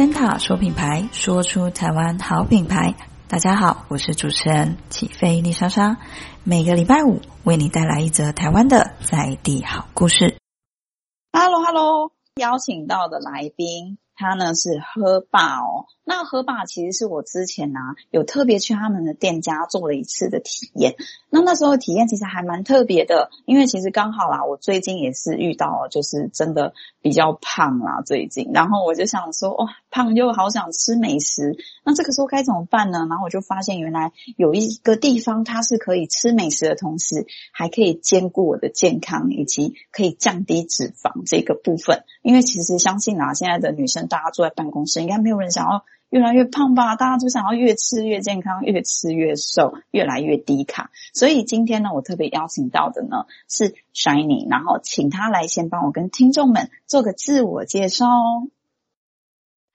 森塔说品牌，说出台湾好品牌。大家好，我是主持人起飞丽莎莎，每个礼拜五为你带来一则台湾的在地好故事。Hello，Hello，邀请到的来宾。他呢是喝霸哦，那喝霸其实是我之前呢、啊、有特别去他们的店家做了一次的体验，那那时候体验其实还蛮特别的，因为其实刚好啦，我最近也是遇到就是真的比较胖啦最近，然后我就想说哇，胖又好想吃美食，那这个时候该怎么办呢？然后我就发现原来有一个地方它是可以吃美食的同时，还可以兼顾我的健康以及可以降低脂肪这个部分，因为其实相信啊现在的女生。大家坐在办公室，应该没有人想要越来越胖吧？大家都想要越吃越健康，越吃越瘦，越来越低卡。所以今天呢，我特别邀请到的呢是 Shining，然后请他来先帮我跟听众们做个自我介绍哦。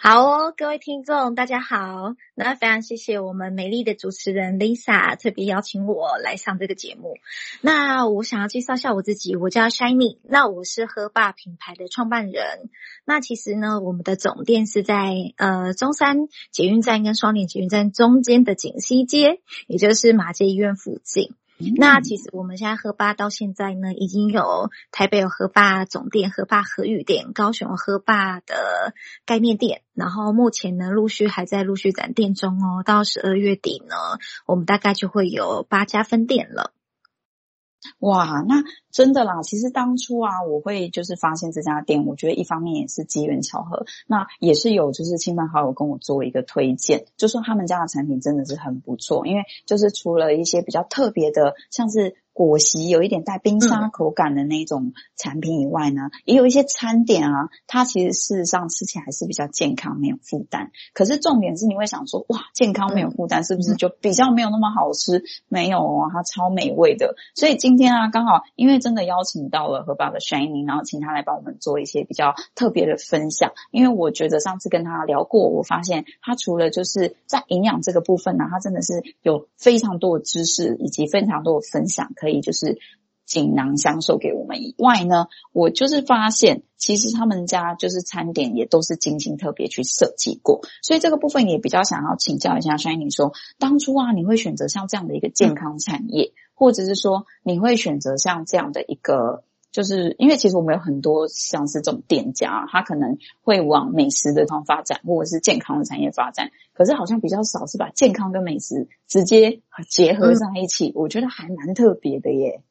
好哦，各位听众，大家好。那非常谢谢我们美丽的主持人 Lisa 特别邀请我来上这个节目。那我想要介绍一下我自己，我叫 Shiny 那我是喝霸品牌的创办人。那其实呢，我们的总店是在呃中山捷运站跟双连捷运站中间的锦西街，也就是马偕医院附近。那其实我们现在喝吧到现在呢，已经有台北有喝吧总店、喝吧和裕店，高雄有喝吧的概念店，然后目前呢陆续还在陆续展店中哦。到十二月底呢，我们大概就会有八家分店了。哇，那真的啦！其实当初啊，我会就是发现这家店，我觉得一方面也是机缘巧合，那也是有就是亲朋好友跟我做一个推荐，就说他们家的产品真的是很不错，因为就是除了一些比较特别的，像是。果昔有一点带冰沙口感的那种产品以外呢，嗯、也有一些餐点啊，它其实事实上吃起来还是比较健康，没有负担。可是重点是你会想说，哇，健康没有负担，是不是就比较没有那么好吃？嗯、没有啊，它超美味的。所以今天啊，刚好因为真的邀请到了喝霸的 Shynie，然后请他来帮我们做一些比较特别的分享。因为我觉得上次跟他聊过，我发现他除了就是在营养这个部分呢，他真的是有非常多的知识以及非常多的分享。可可以就是锦囊相授给我们以外呢，我就是发现，其实他们家就是餐点也都是精心特别去设计过，所以这个部分也比较想要请教一下所以你说，当初啊，你会选择像这样的一个健康产业，或者是说你会选择像这样的一个。就是因为其实我们有很多像是这种店家，他可能会往美食的方发展，或者是健康的产业发展，可是好像比较少是把健康跟美食直接结合在一起，我觉得还蛮特别的耶。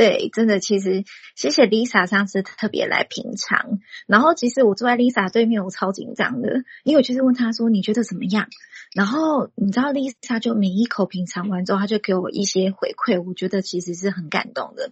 对，真的，其实谢谢 Lisa 上次特别来品尝，然后其实我坐在 Lisa 对面，我超紧张的，因为我就是问她说你觉得怎么样？然后你知道 Lisa 就每一口品尝完之后，她就给我一些回馈，我觉得其实是很感动的。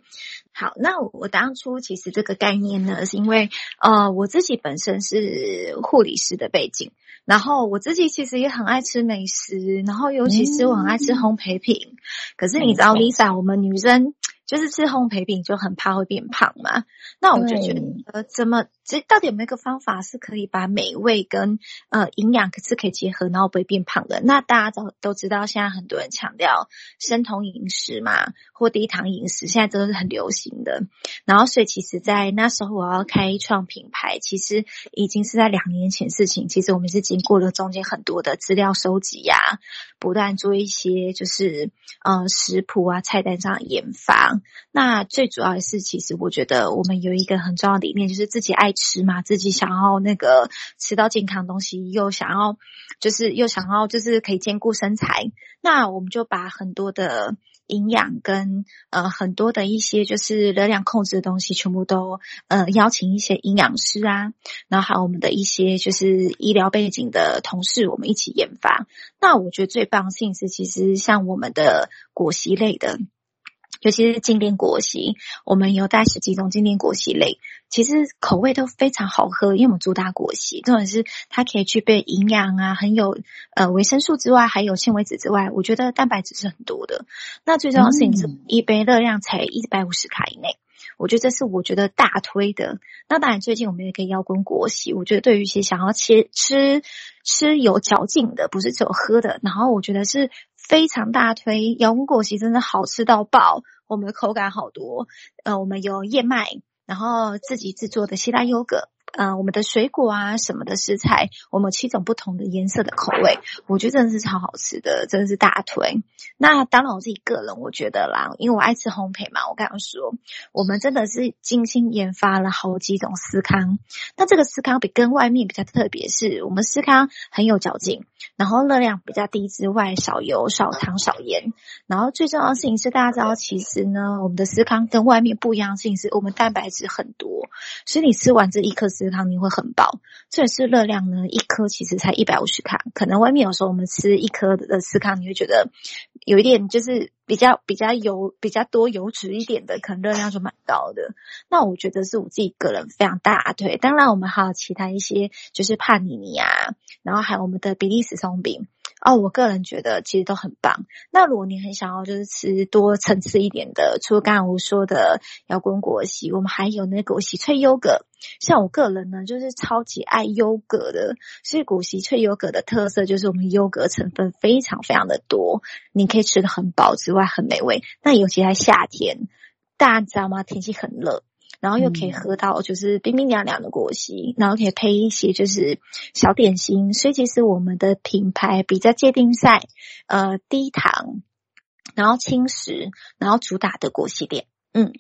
好，那我当初其实这个概念呢，是因为呃我自己本身是护理师的背景，然后我自己其实也很爱吃美食，然后尤其是我很爱吃烘焙品。嗯、可是你知道 Lisa，我们女生就是吃烘焙饼就很怕会变胖嘛，那我就觉得呃怎么？这到底有没有一个方法是可以把美味跟呃营养可是可以结合，然后不会变胖的？那大家都都知道，现在很多人强调生酮饮食嘛，或低糖饮食，现在都是很流行的。然后，所以其实，在那时候我要开创品牌，其实已经是在两年前事情。其实我们是经过了中间很多的资料收集呀、啊，不断做一些就是呃食谱啊、菜单上的研发。那最主要的是，其实我觉得我们有一个很重要的理念，就是自己爱。吃嘛，自己想要那个吃到健康东西，又想要就是又想要就是可以兼顾身材，那我们就把很多的营养跟呃很多的一些就是热量控制的东西，全部都呃邀请一些营养师啊，然后还有我们的一些就是医疗背景的同事，我们一起研发。那我觉得最棒的是，其实像我们的果昔类的。尤其是经典果昔，我们有带十几种经典果昔类，其实口味都非常好喝。因为我们主打果昔，重点是它可以具备营养啊，很有呃维生素之外，还有纤维质之外，我觉得蛋白质是很多的。那最重要的是，你是一杯热量才一百五十卡以内，我觉得这是我觉得大推的。那当然，最近我们也可以摇滚果昔，我觉得对于一些想要切吃吃有嚼劲的，不是只有喝的，然后我觉得是。非常大推，摇滚果昔真的好吃到爆，我们的口感好多。呃，我们有燕麦，然后自己制作的希腊优格，呃，我们的水果啊，什么的食材，我们七种不同的颜色的口味，我觉得真的是超好吃的，真的是大推。那当然我自己个人我觉得啦，因为我爱吃烘焙嘛，我刚刚说，我们真的是精心研发了好几种司康。那这个司康比跟外面比较特别，是我们司康很有嚼劲，然后热量比较低之外，少油、少糖、少盐。然后最重要的事情是，大家知道，其实呢，我们的司康跟外面不一样的事情是，我们蛋白质很多，所以你吃完这一颗。司康你会很饱，这也是热量呢，一颗其实才一百五十卡，可能外面有时候我们吃一颗的司康，你会觉得有一点就是比较比较油比较多油脂一点的，可能热量就蛮高的。那我觉得是我自己个人非常大腿。当然我们还有其他一些，就是帕尼尼啊，然后还有我们的比利时松饼。哦，我个人觉得其实都很棒。那如果你很想要就是吃多层次一点的，除了刚刚我说的摇滚果昔，我们还有那个果昔脆优格。像我个人呢，就是超级爱优格的。所以果昔脆优格的特色就是我们优格成分非常非常的多，你可以吃得很饱之外很美味。那尤其在夏天，大家知道吗？天气很热。然后又可以喝到就是冰冰凉凉的果昔，然后可以配一些就是小点心，所以其实我们的品牌比较界定在呃低糖，然后轻食，然后主打的果昔店，嗯。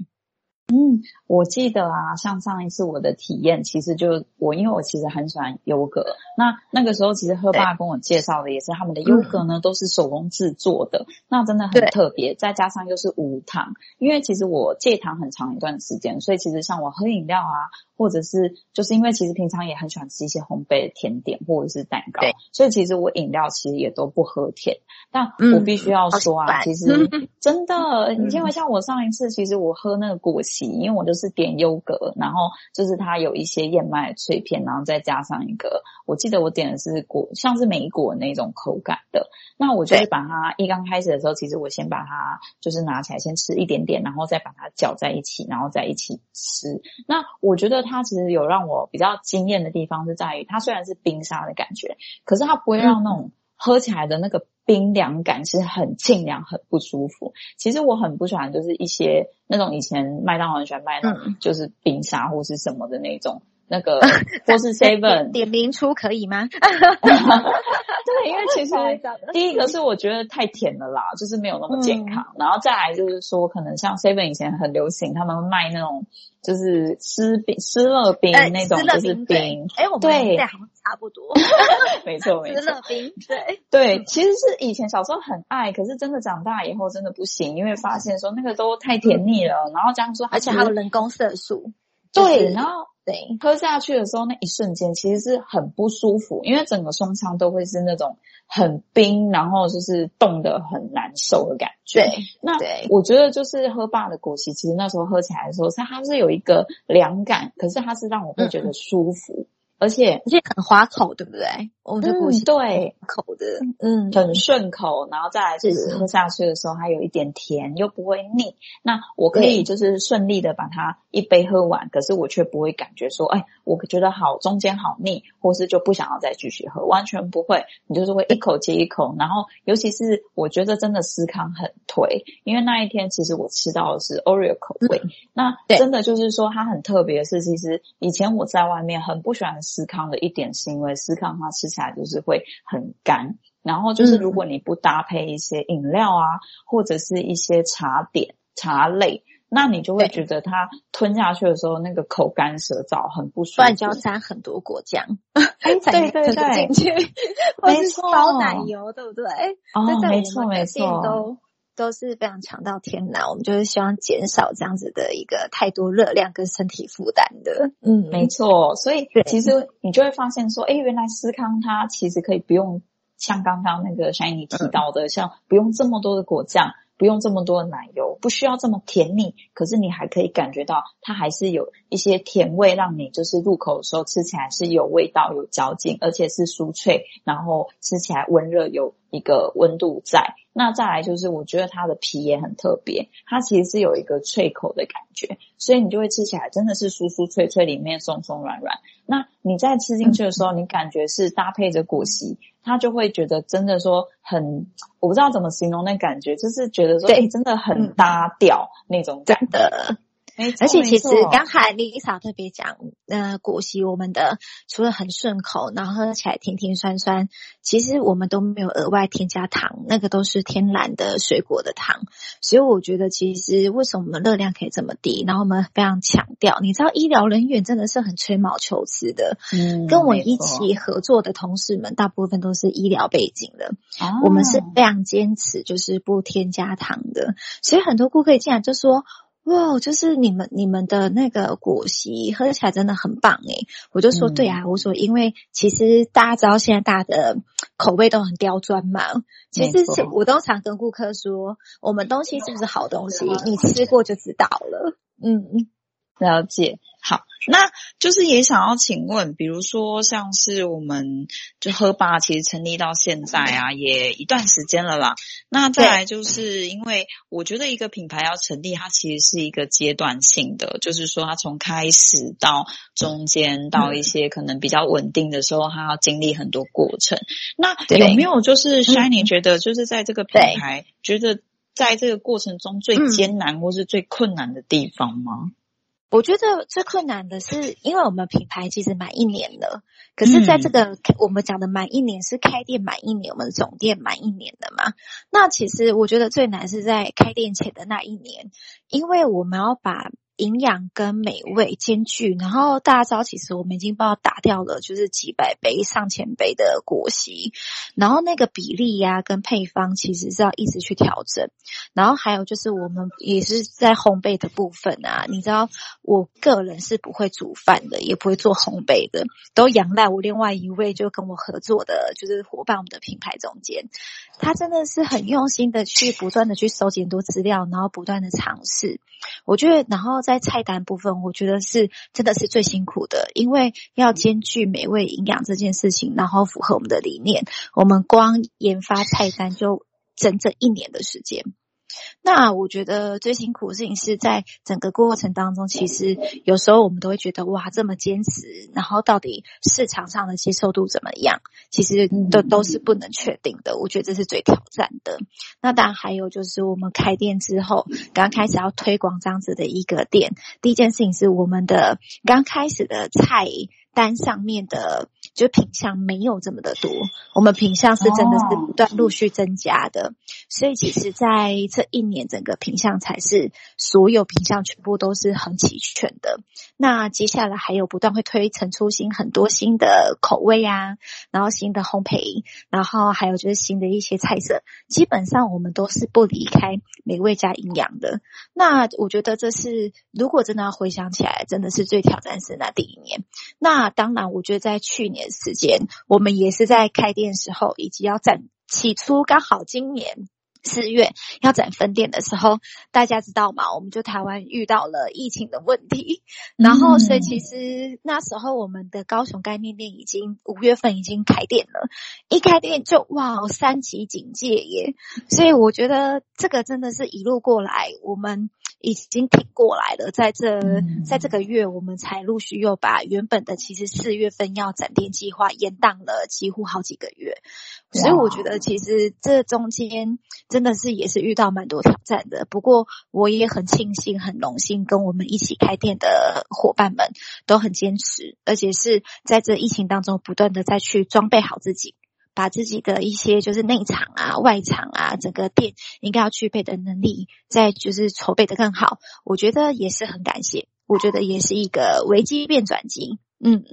嗯，我记得啊，像上一次我的体验，其实就我，因为我其实很喜欢优格。那那个时候，其实喝爸跟我介绍的也是他们的优格呢，都是手工制作的，那真的很特别。再加上又是无糖，因为其实我戒糖很长一段时间，所以其实像我喝饮料啊，或者是就是因为其实平常也很喜欢吃一些烘焙的甜点或者是蛋糕，所以其实我饮料其实也都不喝甜。但我必须要说啊，其实 真的，你因为像我上一次，其实我喝那个果昔。因为我就是点优格，然后就是它有一些燕麦脆片，然后再加上一个，我记得我点的是果，像是梅果那种口感的。那我就是把它一刚开始的时候，其实我先把它就是拿起来先吃一点点，然后再把它搅在一起，然后再一起吃。那我觉得它其实有让我比较惊艳的地方是在于，它虽然是冰沙的感觉，可是它不会让那种喝起来的那个。冰凉感是很清凉，很不舒服。其实我很不喜欢，就是一些那种以前麦当劳很喜欢卖那种，就是冰沙或是什么的那种。那个 或是 Seven 点名出可以吗？对，因为其实第一个是我觉得太甜了啦，就是没有那么健康。然后再来就是说，可能像 Seven 以前很流行，他们卖那种就是湿冰、湿乐冰那种，就是冰。哎，我们对，好像差不多。没错，没错。湿乐冰，对对，其实是以前小时候很爱，可是真的长大以后真的不行，因为发现说那个都太甜腻了。然后这样说，而且还有人工色素。对，然后。对，喝下去的时候，那一瞬间其实是很不舒服，因为整个胸腔都会是那种很冰，然后就是冻得很难受的感觉。对，那我觉得就是喝霸的果昔，其实那时候喝起来的时候，它它是有一个凉感，可是它是让我会觉得舒服。嗯而且而且很滑口，对不对？我们的果昔对口的，嗯，很顺口。然后再来就是喝下去的时候，还有一点甜，又不会腻。那我可以就是顺利的把它一杯喝完，可是我却不会感觉说，哎，我觉得好中间好腻，或是就不想要再继续喝，完全不会。你就是会一口接一口。然后尤其是我觉得真的思康很推，因为那一天其实我吃到的是 Oreo 口味。那真的就是说它很特别的是，其实以前我在外面很不喜欢。司康的一点是因为司康它吃起来就是会很干，然后就是如果你不搭配一些饮料啊，嗯、或者是一些茶点茶类，那你就会觉得它吞下去的时候那个口干舌燥，很不舒服。不然就要沾很多果酱，哎，对对对，进去，没错，烧奶油，对不对？哦，没错没错。都是非常强到天然，我们就是希望减少这样子的一个太多热量跟身体负担的。嗯，没错。所以其实你就会发现说，哎，原来思康它其实可以不用像刚刚那个 Shiny 提到的，嗯、像不用这么多的果酱。不用这么多的奶油，不需要这么甜腻，可是你还可以感觉到它还是有一些甜味，让你就是入口的时候吃起来是有味道、有嚼劲，而且是酥脆，然后吃起来温热，有一个温度在。那再来就是我觉得它的皮也很特别，它其实是有一个脆口的感觉，所以你就会吃起来真的是酥酥脆脆，里面松松软软。那你在吃进去的时候，你感觉是搭配着果昔。它就会觉得真的说很，我不知道怎么形容那感觉，就是觉得说，哎，真的很搭调那种感觉。而且其实刚才 Lisa 特别讲，呃，果昔我们的除了很顺口，然后喝起来甜甜酸酸，其实我们都没有额外添加糖，那个都是天然的水果的糖。所以我觉得，其实为什么我们热量可以这么低？然后我们非常强调，你知道医疗人员真的是很吹毛求疵的。嗯，跟我一起合作的同事们，大部分都是医疗背景的。哦，我们是非常坚持，就是不添加糖的。所以很多顾客进来就说。哇，就是你们你们的那个果昔喝起来真的很棒诶，我就说对啊，我说因为其实大家知道现在大家的口味都很刁钻嘛，其实我都常跟顾客说，我们东西是不是好东西，你吃过就知道了。嗯，了解。好，那就是也想要请问，比如说像是我们就喝吧，其实成立到现在啊，也一段时间了啦。那再来就是因为我觉得一个品牌要成立，它其实是一个阶段性的，就是说它从开始到中间到一些可能比较稳定的时候，它要经历很多过程。那有没有就是 Shining 觉得就是在这个品牌，觉得在这个过程中最艰难或是最困难的地方吗？我觉得最困难的是，因为我们品牌其实满一年了，可是在这个、嗯、我们讲的满一年是开店满一年，我们总店满一年的嘛。那其实我觉得最难是在开店前的那一年，因为我们要把。营养跟美味兼具，然后大家知道，其实我们已经帮打掉了，就是几百杯、上千杯的果昔，然后那个比例呀、跟配方其实是要一直去调整，然后还有就是我们也是在烘焙的部分啊，你知道，我个人是不会煮饭的，也不会做烘焙的，都仰赖我另外一位就跟我合作的，就是伙伴，我们的品牌总监，他真的是很用心的去不断的去收集很多资料，然后不断的尝试，我觉得，然后。在菜单部分，我觉得是真的是最辛苦的，因为要兼具美味营养这件事情，然后符合我们的理念，我们光研发菜单就整整一年的时间。那我觉得最辛苦的事情是在整个过程当中，其实有时候我们都会觉得哇，这么坚持，然后到底市场上的接受度怎么样？其实都都是不能确定的。我觉得这是最挑战的。那当然还有就是我们开店之后，刚开始要推广这样子的一个店，第一件事情是我们的刚开始的菜单上面的。就品相没有这么的多，我们品相是真的是不断陆续增加的，所以其实在这一年，整个品相才是所有品相全部都是很齐全的。那接下来还有不断会推陈出新很多新的口味啊，然后新的烘焙，然后还有就是新的一些菜色，基本上我们都是不离开美味加营养的。那我觉得这是如果真的要回想起来，真的是最挑战是那第一年。那当然，我觉得在去年。时间，我们也是在开店时候，以及要展，起初刚好今年。四月要展分店的时候，大家知道吗？我们就台湾遇到了疫情的问题，然后所以其实那时候我们的高雄概念店已经五月份已经开店了，一开店就哇三级警戒耶！所以我觉得这个真的是一路过来，我们已经挺过来了。在这在这个月，我们才陆续又把原本的其实四月份要展店计划延档了几乎好几个月，所以我觉得其实这中间。真的是也是遇到蛮多挑战的，不过我也很庆幸、很荣幸，跟我们一起开店的伙伴们都很坚持，而且是在这疫情当中不断的再去装备好自己，把自己的一些就是内场啊、外场啊，整个店应该要具备的能力，再就是筹备的更好。我觉得也是很感谢，我觉得也是一个危机变转机，嗯。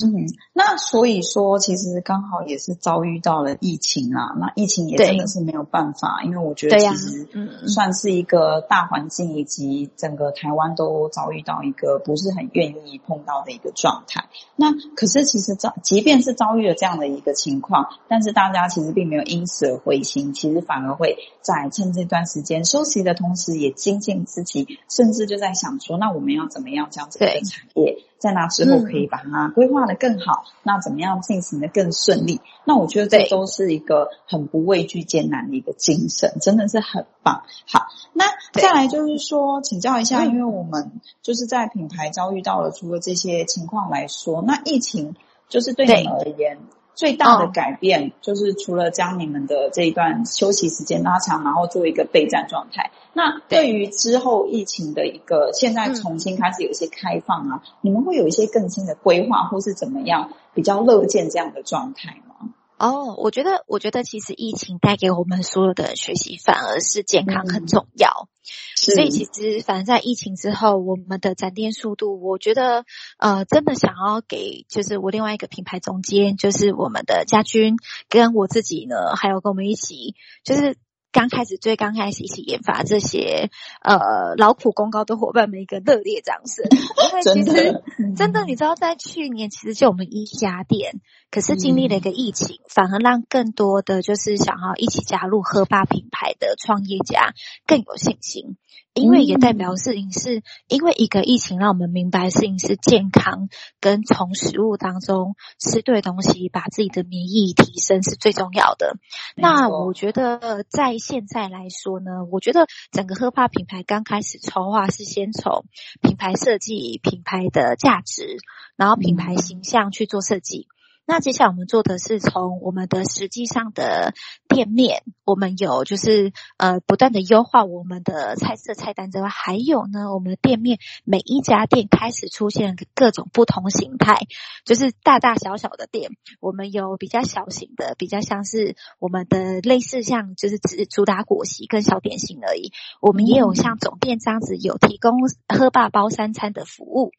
嗯，那所以说，其实刚好也是遭遇到了疫情啦。那疫情也真的是没有办法，因为我觉得其实算是一个大环境，以及整个台湾都遭遇到一个不是很愿意碰到的一个状态。那可是其实遭，即便是遭遇了这样的一个情况，但是大家其实并没有因此而灰心，其实反而会在趁这段时间休息的同时，也精进自己，甚至就在想说，那我们要怎么样将这个产业。在那之后可以把它规划的更好，嗯，那怎么样进行的更顺利？那我觉得这都是一个很不畏惧艰难的一个精神，真的是很棒。好，那再来就是说，请教一下，因为我们就是在品牌遭遇到了除了这些情况来说，那疫情就是对你们而言，最大的改变就是除了将你们的这一段休息时间拉长，然后做一个备战状态。那对于之后疫情的一个现在重新开始有一些开放啊，嗯、你们会有一些更新的规划，或是怎么样比较乐见这样的状态吗？哦，我觉得，我觉得其实疫情带给我们所有的学习反而是健康很重要。嗯、所以其实反正在疫情之后，我们的展店速度，我觉得呃，真的想要给就是我另外一个品牌总监，就是我们的家军跟我自己呢，还有跟我们一起就是。刚开始，最刚开始一起研发这些呃劳苦功高的伙伴们一个热烈掌声，因为其实真的，真的，你知道，在去年其实就我们一家店，可是经历了一个疫情，嗯、反而让更多的就是想要一起加入喝吧品牌的创业家更有信心。因为也代表事情是，因为一个疫情让我们明白事情是健康跟从食物当中吃对东西，把自己的免疫提升是最重要的。那我觉得在现在来说呢，我觉得整个喝吧品牌刚开始筹划是先从品牌设计、品牌的价值，然后品牌形象去做设计。那接下来我们做的是从我们的实际上的店面，我们有就是呃不断的优化我们的菜色菜单之外，还有呢，我们的店面每一家店开始出现各种不同形态，就是大大小小的店，我们有比较小型的，比较像是我们的类似像就是只主打果昔跟小点心而已，我们也有像总店这样子有提供喝霸包三餐的服务。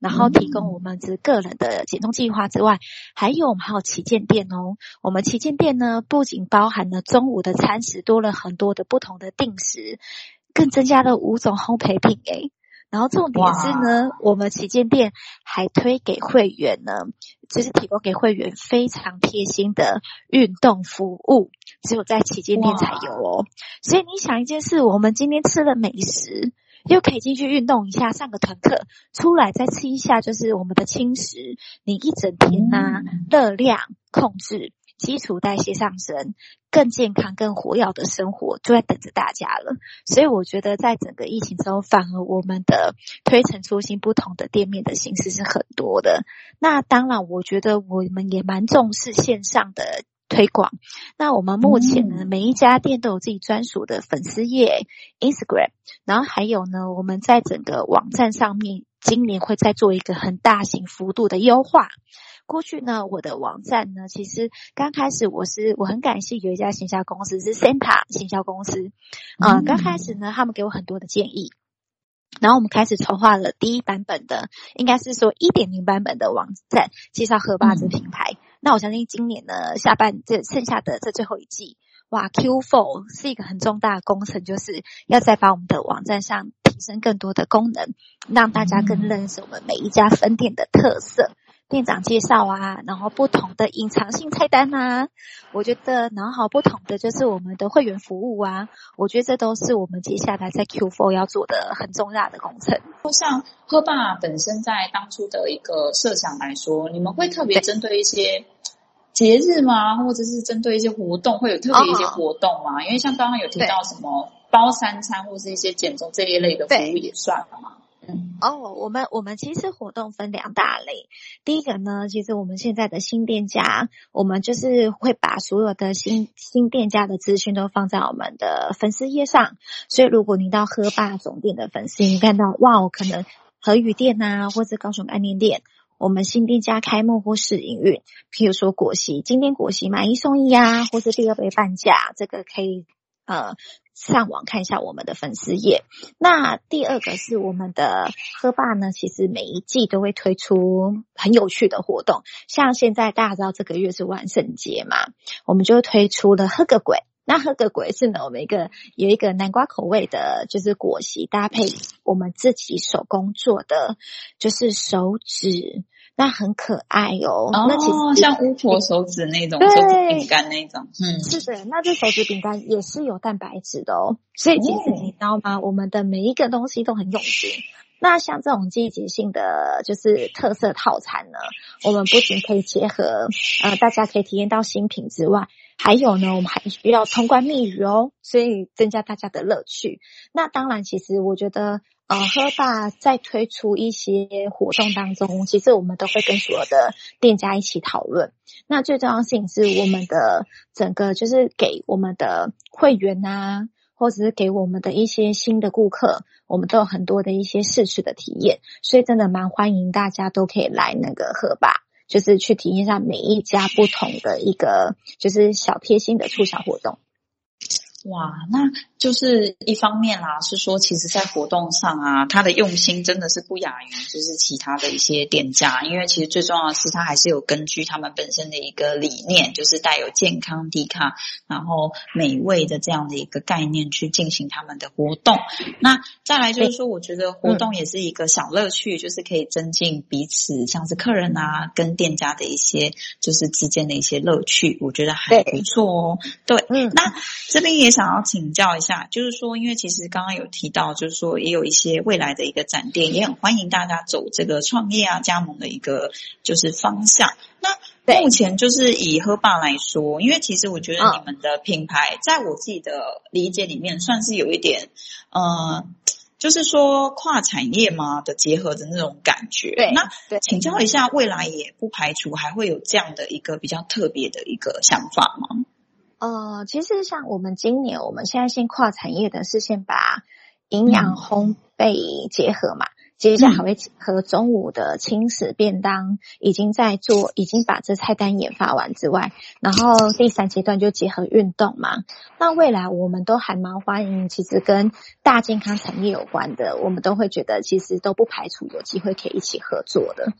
然后提供我们这个人的减重计划之外，还有我们还有旗舰店哦。我们旗舰店呢，不仅包含了中午的餐食，多了很多的不同的定时，更增加了五种烘焙品诶。然后重点是呢，我们旗舰店还推给会员呢，就是提供给会员非常贴心的运动服务，只有在旗舰店才有哦。所以你想一件事，我们今天吃了美食。又可以进去运动一下，上个团课，出来再吃一下，就是我们的轻食。你一整天呐、啊，热量控制，基础代谢上升，更健康、更活跃的生活就在等着大家了。所以我觉得，在整个疫情之后，反而我们的推陈出新、不同的店面的形式是很多的。那当然，我觉得我们也蛮重视线上的。推广。那我们目前呢，每一家店都有自己专属的粉丝页 Instagram，然后还有呢，我们在整个网站上面，今年会再做一个很大型幅度的优化。过去呢，我的网站呢，其实刚开始我是我很感谢有一家行销公司是 Senta 行销公司，啊、呃，刚开始呢，他们给我很多的建议，然后我们开始筹划了第一版本的，应该是说一点零版本的网站，介绍喝吧这品牌。嗯那我相信今年呢，下半这剩下的这最后一季，哇，Q4 是一个很重大的工程，就是要再把我们的网站上提升更多的功能，让大家更认识我们每一家分店的特色。店长介绍啊，然后不同的隐藏性菜单啊，我觉得，然后不同的就是我们的会员服务啊，我觉得这都是我们接下来在 Q4 要做的很重大的工程。像喝霸本身在当初的一个设想来说，你们会特别针对一些节日吗？或者是针对一些活动，会有特别一些活动吗？哦、因为像刚刚有提到什么包三餐或是一些减重这一类的服务也算了吗？哦我们我们其实活动分两大类。第一个呢，其实我们现在的新店家，我们就是会把所有的新新店家的资讯都放在我们的粉丝页上。所以，如果你到喝吧总店的粉丝，你看到哇，可能和宇店啊，或者高雄安联店，我们新店家开幕或试营运，譬如说果昔，今天果昔买一送一啊，或是第二杯半价，这个可以呃。上网看一下我们的粉丝页。那第二个是我们的喝霸呢，其实每一季都会推出很有趣的活动。像现在大家知道这个月是万圣节嘛，我们就推出了喝个鬼。那喝个鬼是呢，我们一个有一个南瓜口味的，就是果昔搭配我们自己手工做的，就是手指。那很可爱哦，哦那其实像巫婆手指那种手指饼干那种，嗯，是的，那这手指饼干也是有蛋白质的哦，所以其实你知道吗？我们的每一个东西都很用心，那像这种季节性的就是特色套餐呢，我们不仅可以结合呃大家可以体验到新品之外，还有呢，我们还需要通关密语哦，所以增加大家的乐趣。那当然，其实我觉得呃喝吧在推出一些活动当中，其实我们都会跟所有的店家一起讨论。那最重要的事情是我们的整个就是给我们的会员啊。或者是给我们的一些新的顾客，我们都有很多的一些试吃的体验，所以真的蛮欢迎大家都可以来那个喝吧，就是去体验一下每一家不同的一个就是小贴心的促销活动。哇，那就是一方面啦，是说其实，在活动上啊，他的用心真的是不亚于就是其他的一些店家，因为其实最重要的是，他还是有根据他们本身的一个理念，就是带有健康、低卡，然后美味的这样的一个概念去进行他们的活动。那再来就是说，我觉得活动也是一个小乐趣，就是可以增进彼此，像是客人啊跟店家的一些就是之间的一些乐趣，我觉得还不错哦。对，嗯，那这边也。想要请教一下，就是说，因为其实刚刚有提到，就是说也有一些未来的一个展店，也很欢迎大家走这个创业啊、加盟的一个就是方向。那目前就是以喝霸来说，因为其实我觉得你们的品牌，在我自己的理解里面，算是有一点，呃，就是说跨产业嘛的结合的那种感觉。对，那请教一下，未来也不排除还会有这样的一个比较特别的一个想法吗？呃，其实像我们今年，我们现在先跨产业的是先把营养烘焙结合嘛，接下来还会和中午的轻食便当已经在做，已经把这菜单研发完之外，然后第三阶段就结合运动嘛。那未来我们都还蛮欢迎，其实跟大健康产业有关的，我们都会觉得其实都不排除有机会可以一起合作的。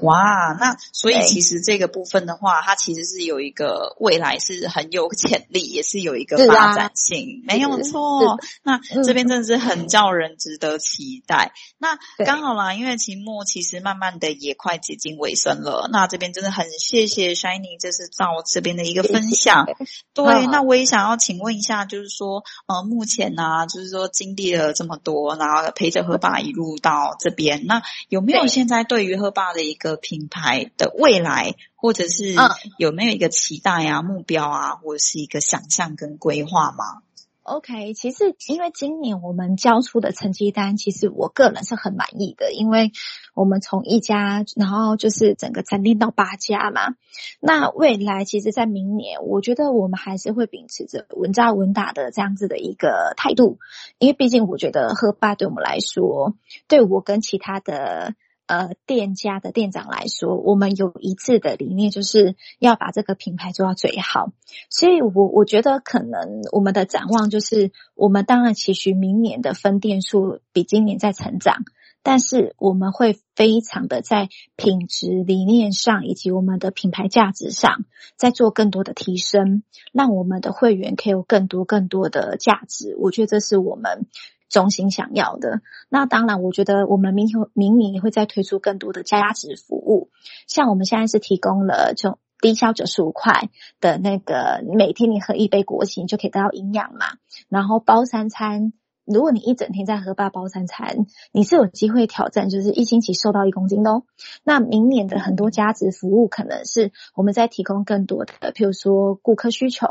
哇，那所以其实这个部分的话，它其实是有一个未来是很有潜力，也是有一个发展性，啊、没有错。那这边真的是很叫人值得期待。嗯、那刚好啦，因为期末其实慢慢的也快接近尾声了。那这边真的很谢谢 Shining，这是到这边的一个分享。对，那我也想要请问一下，就是说，呃，目前呢、啊，就是说经历了这么多，然后陪着何爸一路到这边，那有没有现在对于喝吧的一个品牌的未来，或者是有没有一个期待啊、目标啊，或者是一个想象跟规划吗？OK，其实因为今年我们交出的成绩单，其实我个人是很满意的，因为我们从一家，然后就是整个展店到八家嘛。那未来其实，在明年，我觉得我们还是会秉持着稳扎稳打的这样子的一个态度，因为毕竟我觉得喝吧对我们来说，对我跟其他的。呃，店家的店长来说，我们有一致的理念，就是要把这个品牌做到最好。所以我我觉得，可能我们的展望就是，我们当然期许明年的分店数比今年在成长，但是我们会非常的在品质理念上，以及我们的品牌价值上，再做更多的提升，让我们的会员可以有更多更多的价值。我觉得这是我们。中心想要的，那当然，我觉得我们明天明年也会再推出更多的加值服务，像我们现在是提供了就低消九十五块的那个，每天你喝一杯果昔就可以得到营养嘛，然后包三餐。如果你一整天在喝八包三餐，你是有机会挑战，就是一星期瘦到一公斤的哦。那明年的很多加值服务，可能是我们在提供更多的，譬如说顾客需求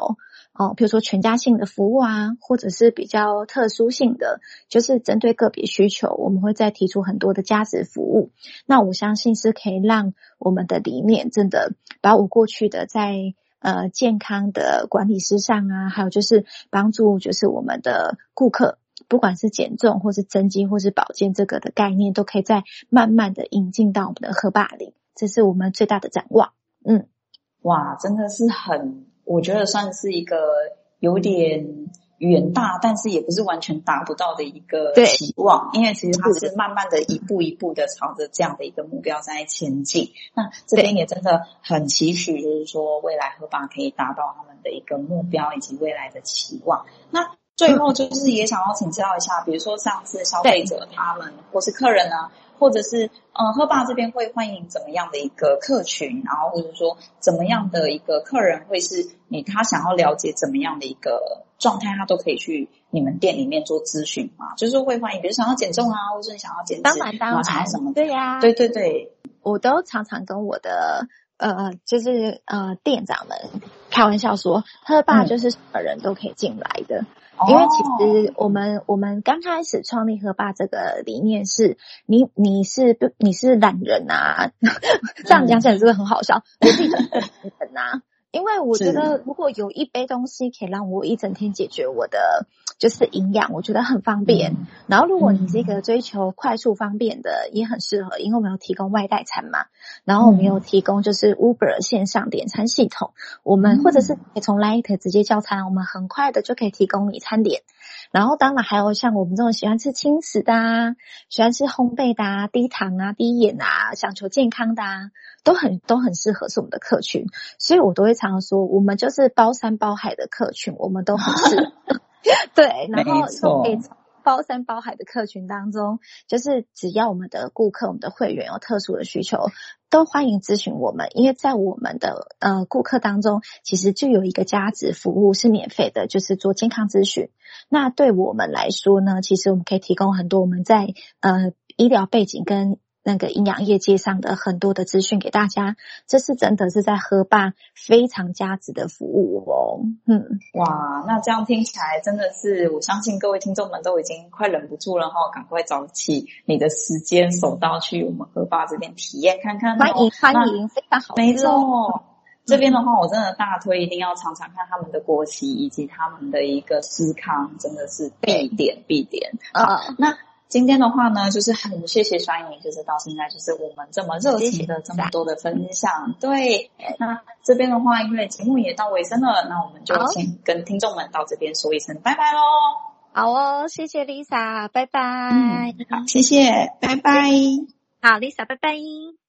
哦，譬如说全家性的服务啊，或者是比较特殊性的，就是针对个别需求，我们会再提出很多的加值服务。那我相信是可以让我们的理念真的把我过去的在呃健康的管理师上啊，还有就是帮助就是我们的顾客。不管是减重，或是增肌，或是保健，这个的概念都可以再慢慢的引进到我们的喝吧里，这是我们最大的展望。嗯，哇，真的是很，我觉得算是一个有点远大，但是也不是完全达不到的一个期望，因为其实它是慢慢的一步一步的朝着这样的一个目标在前进。那这边也真的很期许，就是说未来喝吧可以达到他们的一个目标以及未来的期望。那最后就是也想要请教一下，比如说上次消费者他们或是客人呢，或者是嗯，喝霸这边会欢迎怎么样的一个客群，然后或者说怎么样的一个客人会是你他想要了解怎么样的一个状态，他都可以去你们店里面做咨询嘛，就是会欢迎，比如想要减重啊，或者你想要减脂，当然当然，想要什么？对呀、啊，对对对，我都常常跟我的。呃，就是呃，店长们开玩笑说，喝霸就是什么人都可以进来的，嗯、因为其实我们我们刚开始创立喝吧这个理念是，你你是不你是懒人啊，这样讲起来是不是很好笑？我自己就是懒人啊。因为我觉得，如果有一杯东西可以让我一整天解决我的就是营养，我觉得很方便。嗯、然后，如果你这个追求快速方便的，也很适合，因为我们有提供外带餐嘛。然后我们有提供就是 Uber 线上点餐系统，我们或者是从 Lite 直接叫餐，我们很快的就可以提供你餐点。然后，当然还有像我们这种喜欢吃轻食的啊，喜欢吃烘焙的啊，低糖啊、低盐啊，想求健康的啊。都很都很适合是我们的客群，所以我都会常常说，我们就是包山包海的客群，我们都很适合。对，然后从包山包海的客群当中，就是只要我们的顾客、我们的会员有特殊的需求，都欢迎咨询我们，因为在我们的呃顾客当中，其实就有一个价值服务是免费的，就是做健康咨询。那对我们来说呢，其实我们可以提供很多我们在呃医疗背景跟。那个营养业界上的很多的资讯给大家，这是真的是在喝吧非常价值的服务哦。嗯，哇，那这样听起来真的是，我相信各位听众们都已经快忍不住了哈，赶快找起你的时间，手到去我们喝吧这边体验看看。欢迎欢迎，非常好，没错。这边的话，我真的大推一定要尝尝看他们的国旗以及他们的一个思康，真的是必点必点。好，那。今天的话呢，就是很谢谢双影，就是到现在就是我们这么热情的这么多的分享。对，那这边的话，因为节目也到尾声了，那我们就先跟听众们到这边说一声拜拜喽。好哦，谢谢 Lisa，拜拜。嗯，好，谢谢，拜拜。好，Lisa，拜拜。